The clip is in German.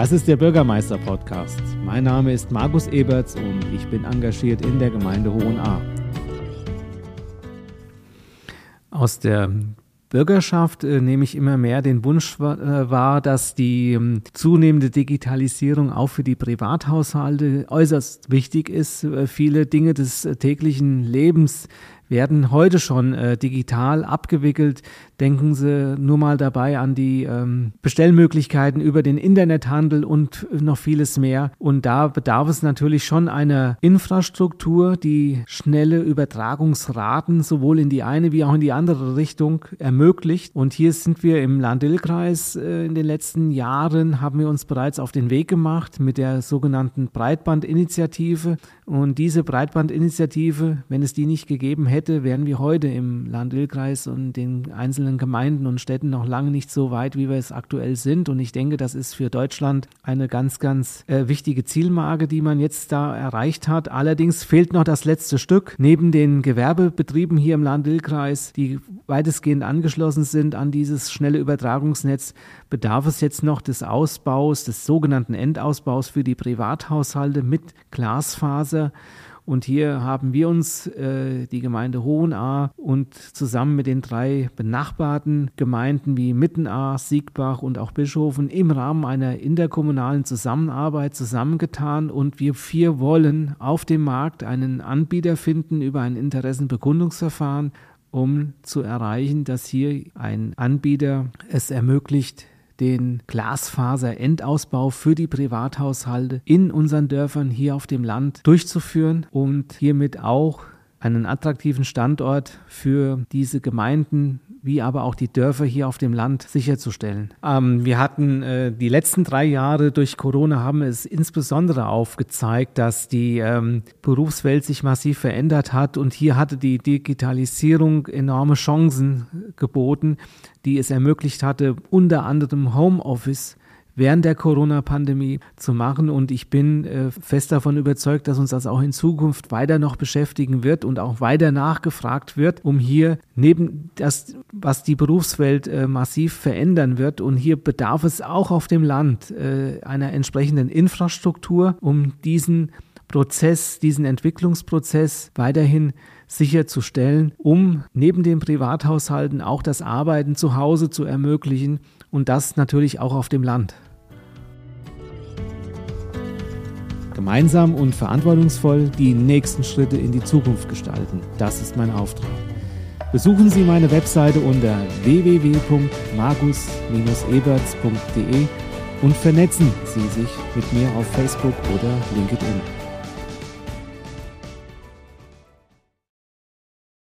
Das ist der Bürgermeister-Podcast. Mein Name ist Markus Eberts und ich bin engagiert in der Gemeinde Hohenahr. Aus der Bürgerschaft äh, nehme ich immer mehr den Wunsch äh, wahr, dass die ähm, zunehmende Digitalisierung auch für die Privathaushalte äußerst wichtig ist. Äh, viele Dinge des äh, täglichen Lebens werden heute schon äh, digital abgewickelt. Denken Sie nur mal dabei an die ähm, Bestellmöglichkeiten über den Internethandel und noch vieles mehr. Und da bedarf es natürlich schon einer Infrastruktur, die schnelle Übertragungsraten sowohl in die eine wie auch in die andere Richtung ermöglicht. Und hier sind wir im Land-Dill-Kreis äh, in den letzten Jahren, haben wir uns bereits auf den Weg gemacht mit der sogenannten Breitbandinitiative. Und diese Breitbandinitiative, wenn es die nicht gegeben hätte, wären wir heute im Land-Dill-Kreis und den einzelnen Gemeinden und Städten noch lange nicht so weit, wie wir es aktuell sind. Und ich denke, das ist für Deutschland eine ganz, ganz äh, wichtige Zielmarke, die man jetzt da erreicht hat. Allerdings fehlt noch das letzte Stück. Neben den Gewerbebetrieben hier im Land-Dill-Kreis, die weitestgehend angeschlossen sind an dieses schnelle Übertragungsnetz, bedarf es jetzt noch des Ausbaus, des sogenannten Endausbaus für die Privathaushalte mit Glasfaser. Und hier haben wir uns, äh, die Gemeinde Hohenahr und zusammen mit den drei benachbarten Gemeinden wie Mittenahr, Siegbach und auch Bischofen im Rahmen einer interkommunalen Zusammenarbeit zusammengetan. Und wir vier wollen auf dem Markt einen Anbieter finden über ein Interessenbekundungsverfahren, um zu erreichen, dass hier ein Anbieter es ermöglicht, den Glasfaser-Endausbau für die Privathaushalte in unseren Dörfern hier auf dem Land durchzuführen und hiermit auch einen attraktiven Standort für diese Gemeinden wie aber auch die Dörfer hier auf dem Land sicherzustellen. Ähm, wir hatten äh, die letzten drei Jahre durch Corona haben es insbesondere aufgezeigt, dass die ähm, Berufswelt sich massiv verändert hat und hier hatte die Digitalisierung enorme Chancen geboten, die es ermöglicht hatte, unter anderem Homeoffice während der Corona-Pandemie zu machen. Und ich bin äh, fest davon überzeugt, dass uns das auch in Zukunft weiter noch beschäftigen wird und auch weiter nachgefragt wird, um hier neben das, was die Berufswelt äh, massiv verändern wird. Und hier bedarf es auch auf dem Land äh, einer entsprechenden Infrastruktur, um diesen Prozess, diesen Entwicklungsprozess weiterhin sicherzustellen, um neben den Privathaushalten auch das Arbeiten zu Hause zu ermöglichen und das natürlich auch auf dem Land. Gemeinsam und verantwortungsvoll die nächsten Schritte in die Zukunft gestalten. Das ist mein Auftrag. Besuchen Sie meine Webseite unter www.magus-eberts.de und vernetzen Sie sich mit mir auf Facebook oder LinkedIn.